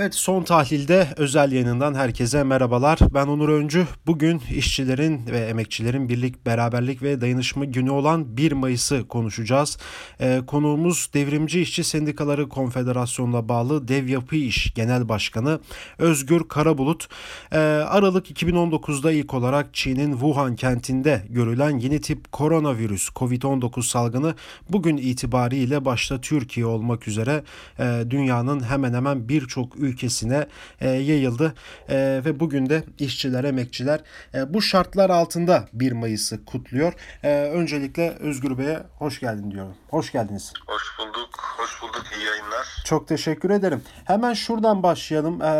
Evet son tahlilde özel yayınından herkese merhabalar. Ben Onur Öncü. Bugün işçilerin ve emekçilerin birlik, beraberlik ve dayanışma günü olan 1 Mayıs'ı konuşacağız. Ee, konuğumuz Devrimci İşçi Sendikaları Konfederasyonu'na bağlı Dev Yapı İş Genel Başkanı Özgür Karabulut. Ee, Aralık 2019'da ilk olarak Çin'in Wuhan kentinde görülen yeni tip koronavirüs COVID-19 salgını bugün itibariyle başta Türkiye olmak üzere e, dünyanın hemen hemen birçok ülkesine e, yayıldı e, ve bugün de işçiler, emekçiler e, bu şartlar altında 1 Mayıs'ı kutluyor. E, öncelikle Özgür Bey'e hoş geldin diyorum. Hoş geldiniz. Hoş bulduk, hoş bulduk. İyi yayınlar. Çok teşekkür ederim. Hemen şuradan başlayalım. E,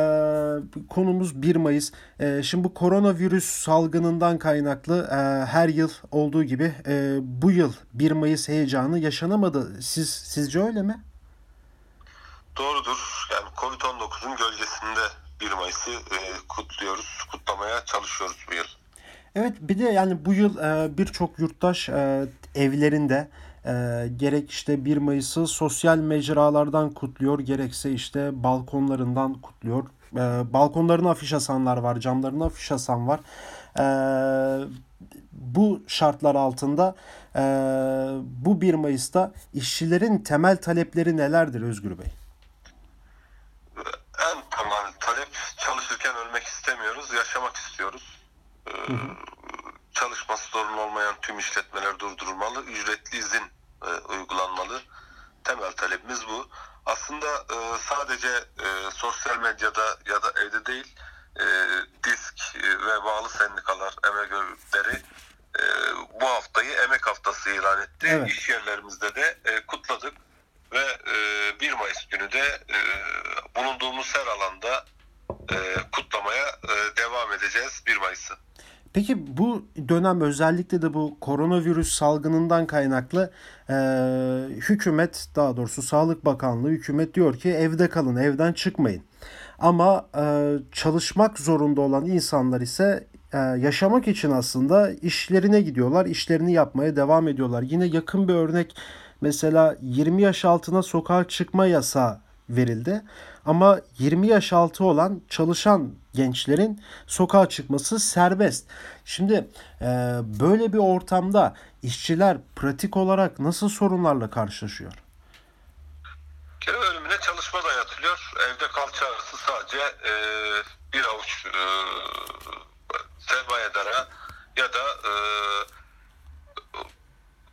konumuz 1 Mayıs. E, şimdi bu koronavirüs salgınından kaynaklı e, her yıl olduğu gibi e, bu yıl 1 Mayıs heyecanı yaşanamadı. Siz sizce öyle mi? Doğrudur. Yani Covid-19'un gölgesinde 1 Mayıs'ı e, kutluyoruz, kutlamaya çalışıyoruz bu yıl. Evet bir de yani bu yıl e, birçok yurttaş e, evlerinde e, gerek işte 1 Mayıs'ı sosyal mecralardan kutluyor gerekse işte balkonlarından kutluyor. E, balkonlarına afiş asanlar var, camlarına afiş asan var. E, bu şartlar altında e, bu 1 Mayıs'ta işçilerin temel talepleri nelerdir Özgür Bey? Çalışması zorunlu olmayan tüm işletmeler durdurulmalı, ücretli izin e, uygulanmalı. Temel talebimiz bu. Aslında e, sadece e, sosyal medyada ya da evde değil, e, disk ve bağlı sendikalar, emek örgütleri e, bu haftayı emek haftası ilan etti. Evet. İş yerlerimizde de e, kutladık ve e, 1 Mayıs günü de e, bulunduğumuz her alanda e, kutlamaya e, devam edeceğiz 1 Mayıs'ı. Peki bu dönem özellikle de bu koronavirüs salgınından kaynaklı e, hükümet daha doğrusu Sağlık Bakanlığı hükümet diyor ki evde kalın evden çıkmayın. Ama e, çalışmak zorunda olan insanlar ise e, yaşamak için aslında işlerine gidiyorlar, işlerini yapmaya devam ediyorlar. Yine yakın bir örnek mesela 20 yaş altına sokağa çıkma yasağı verildi. Ama 20 yaş altı olan çalışan gençlerin sokağa çıkması serbest. Şimdi e, böyle bir ortamda işçiler pratik olarak nasıl sorunlarla karşılaşıyor? Kere ölümüne çalışma dayatılıyor. Evde kal çağrısı sadece e, bir avuç e, sermayedara ya da e,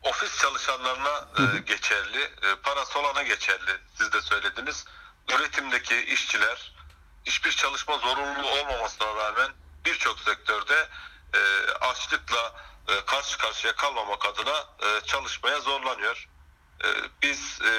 ofis çalışanlarına e, geçerli. E, parası olana geçerli. Siz de söylediniz. Üretimdeki işçiler hiçbir çalışma zorunluluğu olmamasına rağmen birçok sektörde e, açlıkla e, karşı karşıya kalmamak adına e, çalışmaya zorlanıyor. E, biz e,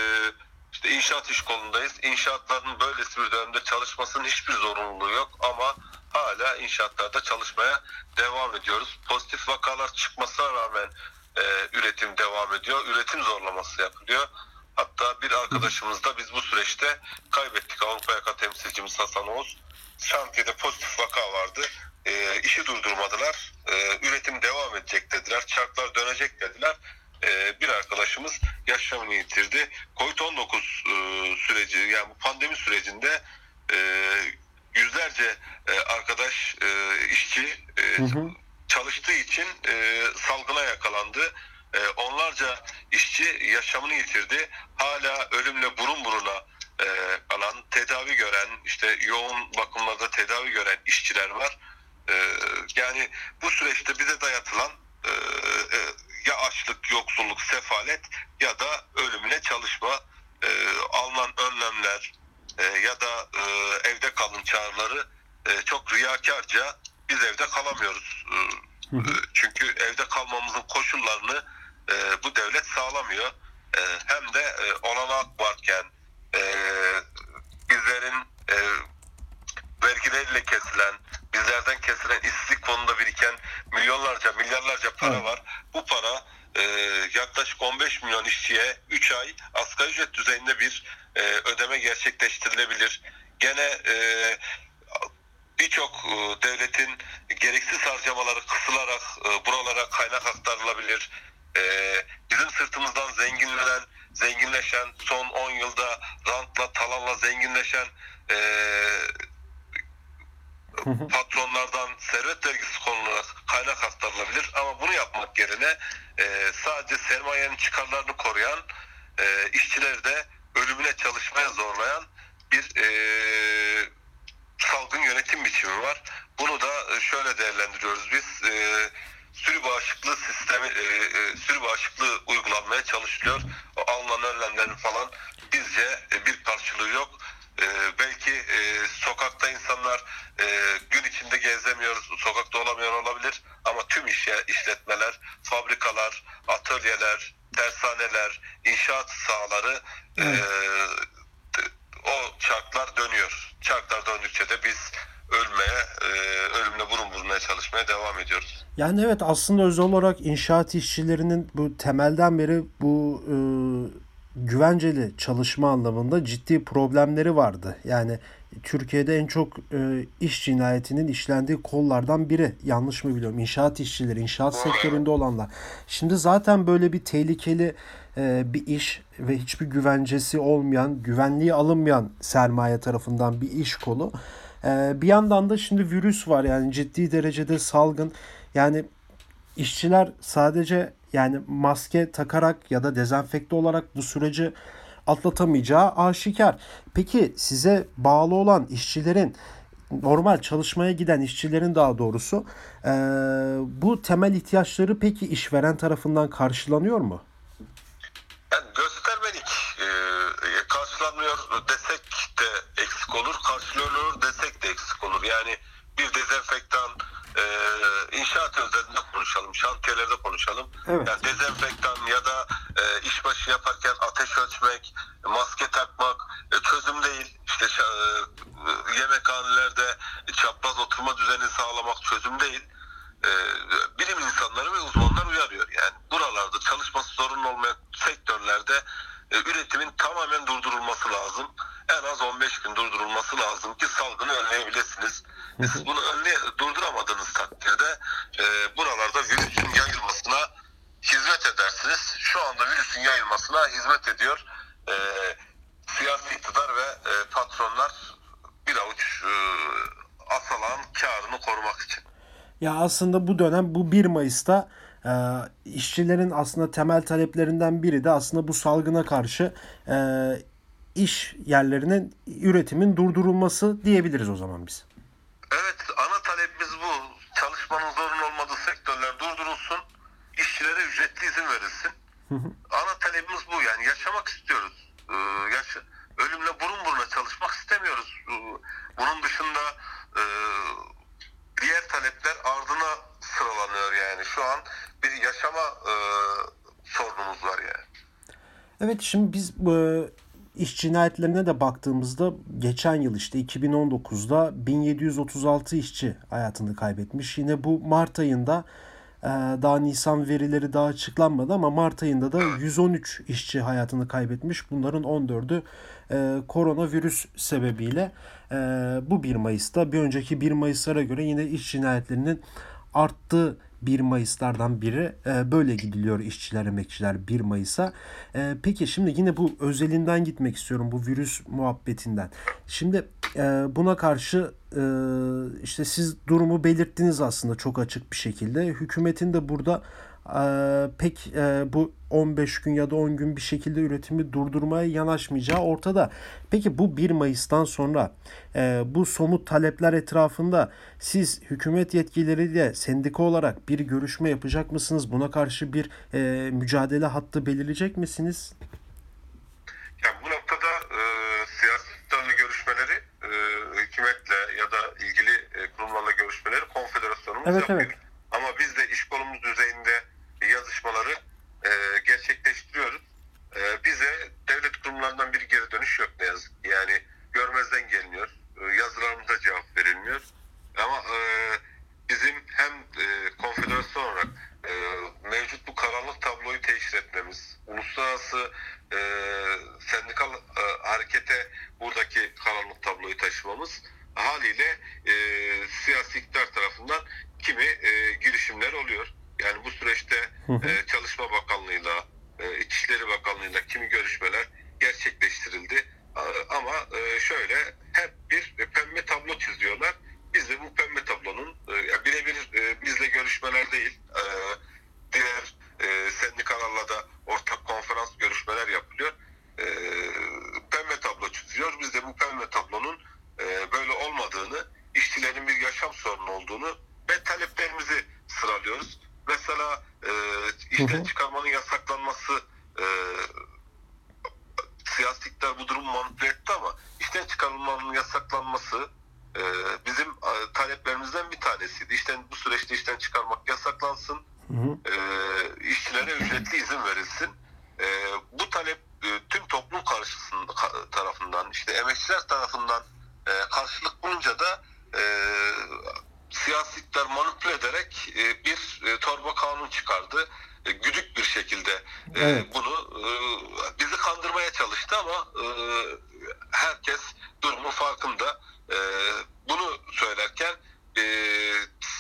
işte inşaat iş kolundayız. İnşaatların böylesi bir dönemde çalışmasının hiçbir zorunluluğu yok ama hala inşaatlarda çalışmaya devam ediyoruz. Pozitif vakalar çıkmasına rağmen e, üretim devam ediyor. Üretim zorlaması yapılıyor. Hatta bir arkadaşımız da biz bu süreçte kaybettik. Avrupa Yaka temsilcimiz Hasan Oğuz. Şantiyede pozitif vaka vardı. E, işi durdurmadılar. E, üretim devam edecek dediler. Çarklar dönecek dediler. E, bir arkadaşımız yaşamını yitirdi. Covid-19 e, süreci yani bu pandemi sürecinde e, yüzlerce e, arkadaş e, işçi e, Hı hı. Çalıştığı için e, salgına yakalandı. E, onlarca işçi yaşamını yitirdi. Hala ölümle burun buruna e, kalan, tedavi gören, işte yoğun bakımlarda tedavi gören işçiler var. E, yani bu süreçte bize dayatılan e, e, ya açlık, yoksulluk, sefalet ya da ölümüne çalışma, e, alınan önlemler e, ya da e, evde kalın çağrıları e, çok riyakarca biz evde kalamıyoruz. E, e, çünkü evde kalmamızın koşullarını e, bu devlet sağlamıyor. E, hem de e, olanak varken e, bizlerin e, vergileriyle kesilen, bizlerden kesilen işsizlik fonunda biriken milyonlarca, milyarlarca para Evet. var. Bu para e, yaklaşık 15 milyon işçiye 3 ay asgari ücret düzeyinde bir e, ödeme gerçekleştirilebilir. Gene e, birçok e, devletin gereksiz harcamaları kısılarak e, buralara kaynak aktarılabilir. E, bizim sırtımızdan zenginlenen, zenginleşen son 10 yılda rantla talanla, zenginleşen e, patronlardan servet vergisi konularak kaynak aktarılabilir. Ama bunu yapmak yerine e, sadece sermayenin çıkarlarını koruyan, e, işçileri de ölümüne çalışmaya zorlayan bir e, salgın yönetim biçimi var. Bunu da şöyle değerlendiriyoruz biz. E, sürü bağışıklığı sistemi, e, e, sürü bağışıklığı uygulanmaya çalışılıyor. Alınan önlemlerin falan bizce e, bir karşılığı yok. E, belki e, sokakta insanlar e, gün içinde gezemiyor, sokakta olamıyor olabilir ama tüm iş, işletmeler, fabrikalar, atölyeler, tersaneler, inşaat sahaları e, o çarklar dönüyor. Çarklar döndükçe de biz ölmeye, e, ölümle burun burunaya çalışmaya devam ediyoruz. Yani evet aslında özel olarak inşaat işçilerinin bu temelden beri bu e, güvenceli çalışma anlamında ciddi problemleri vardı. Yani Türkiye'de en çok e, iş cinayetinin işlendiği kollardan biri. Yanlış mı biliyorum? İnşaat işçileri, inşaat sektöründe olanlar. Şimdi zaten böyle bir tehlikeli e, bir iş ve hiçbir güvencesi olmayan, güvenliği alınmayan sermaye tarafından bir iş kolu. E, bir yandan da şimdi virüs var yani ciddi derecede salgın. Yani işçiler sadece yani maske takarak ya da dezenfekte olarak bu süreci atlatamayacağı aşikar. Peki size bağlı olan işçilerin normal çalışmaya giden işçilerin daha doğrusu e, bu temel ihtiyaçları peki işveren tarafından karşılanıyor mu? Yani göstermelik e, karşılanmıyor desek de eksik olur, karşılıyor desek de eksik olur. Yani özelinde konuşalım, şantiyelerde konuşalım. Evet. Yani dezenfektan ya da e, işbaşı yaparken ateş ölçmek, maske takmak e, çözüm değil. İşte e, yemekhanelerde çapraz oturma düzeni sağlamak çözüm değil. E, bilim insanları ve uzmanlar uyarıyor. Yani buralarda çalışması sorun olmayan sektörlerde e, üretimin tamamen durdurulması lazım. En az 15 gün durdurulması lazım ki salgını önleyebilirsiniz. Siz bunu önle durduramadığınız takdirde e, buralarda virüsün yayılmasına hizmet edersiniz. Şu anda virüsün yayılmasına hizmet ediyor. E, siyasi iktidar ve e, patronlar bir avuç e, asalan karını korumak için. Ya aslında bu dönem bu 1 Mayıs'ta e, işçilerin aslında temel taleplerinden biri de aslında bu salgına karşı e, iş yerlerinin üretimin durdurulması diyebiliriz o zaman biz. Evet ana talebimiz bu. Çalışmanın zorun olmadığı sektörler durdurulsun. işçilere ücretli izin verilsin. ana talebimiz bu yani yaşamak istiyoruz. Ee, yaşa, ölümle burun buruna çalışmak istemiyoruz. Ee, bunun dışında e, diğer talepler ardına sıralanıyor yani. Şu an bir yaşama e, sorunumuz var yani. Evet şimdi biz bu iş cinayetlerine de baktığımızda geçen yıl işte 2019'da 1736 işçi hayatını kaybetmiş. Yine bu Mart ayında e, daha Nisan verileri daha açıklanmadı ama Mart ayında da 113 işçi hayatını kaybetmiş. Bunların 14'ü e, koronavirüs sebebiyle e, bu 1 Mayıs'ta bir önceki 1 Mayıs'lara göre yine iş cinayetlerinin arttığı 1 Mayıs'lardan biri e, böyle gidiliyor işçiler emekçiler 1 Mayıs'a. E, peki şimdi yine bu özelinden gitmek istiyorum bu virüs muhabbetinden. Şimdi e, buna karşı e, işte siz durumu belirttiniz aslında çok açık bir şekilde. Hükümetin de burada pek e, bu 15 gün ya da 10 gün bir şekilde üretimi durdurmaya yanaşmayacağı ortada. Peki bu 1 Mayıs'tan sonra e, bu somut talepler etrafında siz hükümet yetkilileriyle sendika olarak bir görüşme yapacak mısınız? Buna karşı bir e, mücadele hattı belirleyecek misiniz? Ya bu noktada e, siyasi görüşmeleri e, hükümetle ya da ilgili e, kurumlarla görüşmeleri konfederasyonumuz evet, yapıyor. Evet. Ama biz de iş kolumuz düzeyinde yazışmaları e, gerçekleştiriyoruz. E, bize devlet kurumlarından bir geri dönüş yok ne yazık ki. Yani görmezden geliniyor. E, yazılarımıza cevap verilmiyor. Ama e, bizim hem e, konfederasyon olarak e, mevcut bu karanlık tabloyu teşhir etmemiz, uluslararası e, sendikal e, harekete buradaki karanlık tabloyu taşımamız haliyle e, siyasi iktidar tarafından kimi e, girişimler oluyor. Yani bu süreçte e, Çalışma Bakanlığı'yla, e, İçişleri Bakanlığı'yla kimi görüşmeler gerçekleştirildi. Ama şöyle hep bir e, pembe tablo çiziyorlar. Biz de bu pembe tablonun e, birebir e, bizle görüşmeler değil, e, diğer e, sendikalarla da ortak konferans görüşmeler yapılıyor. E, pembe tablo çiziyor. Biz de bu pembe tablonun e, böyle olmadığını, işçilerin bir yaşam sorunu olduğunu ve taleplerimizi sıralıyoruz. Mesela e, hı. çıkarmanın yasaklanması e, siyasi iktidar bu durumu manipüle etti ama işten çıkarılmanın yasaklanması e, bizim e, taleplerimizden bir tanesiydi. İşten bu süreçte işten çıkarmak yasaklansın, Hı hı. e, işçilere ücretli izin verilsin. Evet. bunu e, bizi kandırmaya çalıştı ama e, herkes durumun farkında. E, bunu söylerken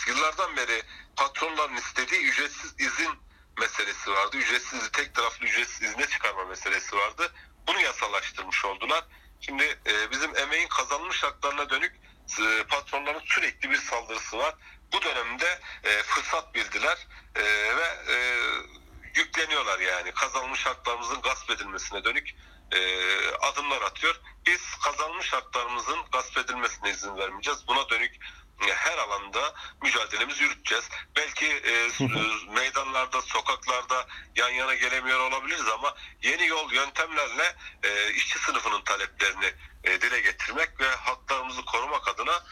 yıllardan beri patronların istediği ücretsiz izin meselesi vardı. Ücretsiz tek taraflı ücretsiz izne çıkarma meselesi vardı. Bunu yasalaştırmış oldular. Şimdi bizim emeğin kazanılmış haklarına dönük patronların sürekli bir saldırısı var. Bu dönemde e, fırsat bildiler e, ve e, yükleniyorlar yani kazanılmış haklarımızın gasp edilmesine dönük e, adımlar atıyor. Biz kazanılmış haklarımızın gasp edilmesine izin vermeyeceğiz. Buna dönük e, her alanda mücadelemizi yürüteceğiz. Belki e, s- meydanlarda, sokaklarda yan yana gelemiyor olabiliriz ama yeni yol yöntemlerle e, işçi sınıfının taleplerini e, dile getirmek ve haklarımızı korumak adına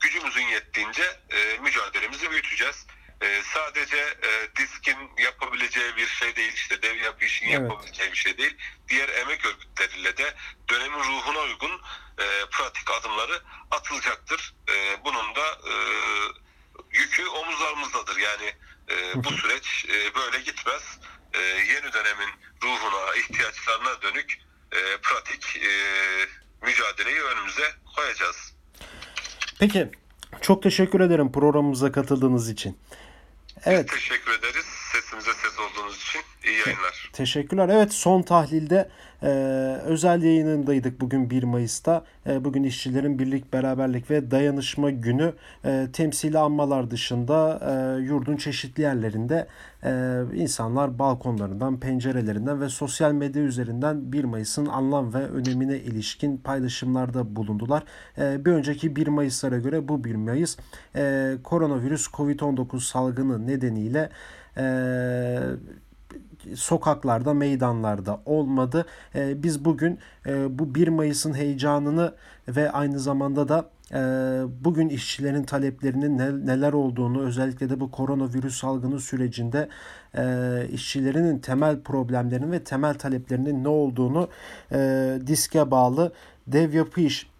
gücümüzün yettiğince e, mücadelemizi büyüteceğiz. E, sadece e, diskin yapabileceği bir şey değil, işin Evet. yapabileceği bir şey değil. Diğer emek örgütleriyle de dönemin ruhuna uygun e, pratik adımları atılacaktır. E, bunun da e, yükü omuzlarımızdadır. Yani e, bu süreç e, böyle gitmez. E, yeni dönemin ruhuna, ihtiyaçlarına dönük e, pratik e, mücadeleyi önümüze koyacağız. Peki çok teşekkür ederim programımıza katıldığınız için. Evet. Teşekkür ederiz. Sesimize ses olduğunuz için. İyi yayınlar. Teşekkürler. Evet son tahlilde e, özel yayınındaydık bugün 1 Mayıs'ta. E, bugün işçilerin birlik, beraberlik ve dayanışma günü e, temsili anmalar dışında e, yurdun çeşitli yerlerinde e, insanlar balkonlarından, pencerelerinden ve sosyal medya üzerinden 1 Mayıs'ın anlam ve önemine ilişkin paylaşımlarda bulundular. E, bir önceki 1 Mayıs'lara göre bu 1 Mayıs e, koronavirüs COVID-19 salgını nedeniyle e, sokaklarda, meydanlarda olmadı. Ee, biz bugün e, bu 1 Mayıs'ın heyecanını ve aynı zamanda da e, bugün işçilerin taleplerinin ne- neler olduğunu özellikle de bu koronavirüs salgını sürecinde e, işçilerinin temel problemlerinin ve temel taleplerinin ne olduğunu e, diske bağlı dev yapı iş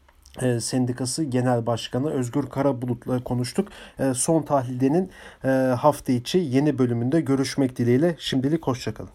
e, Sendikası Genel Başkanı Özgür Karabulut'la konuştuk. E, Son tahlildenin e, hafta içi yeni bölümünde görüşmek dileğiyle. Şimdilik hoşçakalın.